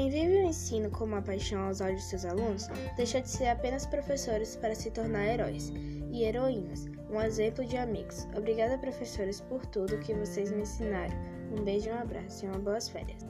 Quem vive o ensino com uma paixão aos olhos de seus alunos, deixa de ser apenas professores para se tornar heróis e heroínas, um exemplo de amigos. Obrigada, professores, por tudo que vocês me ensinaram. Um beijo, um abraço e uma boas férias.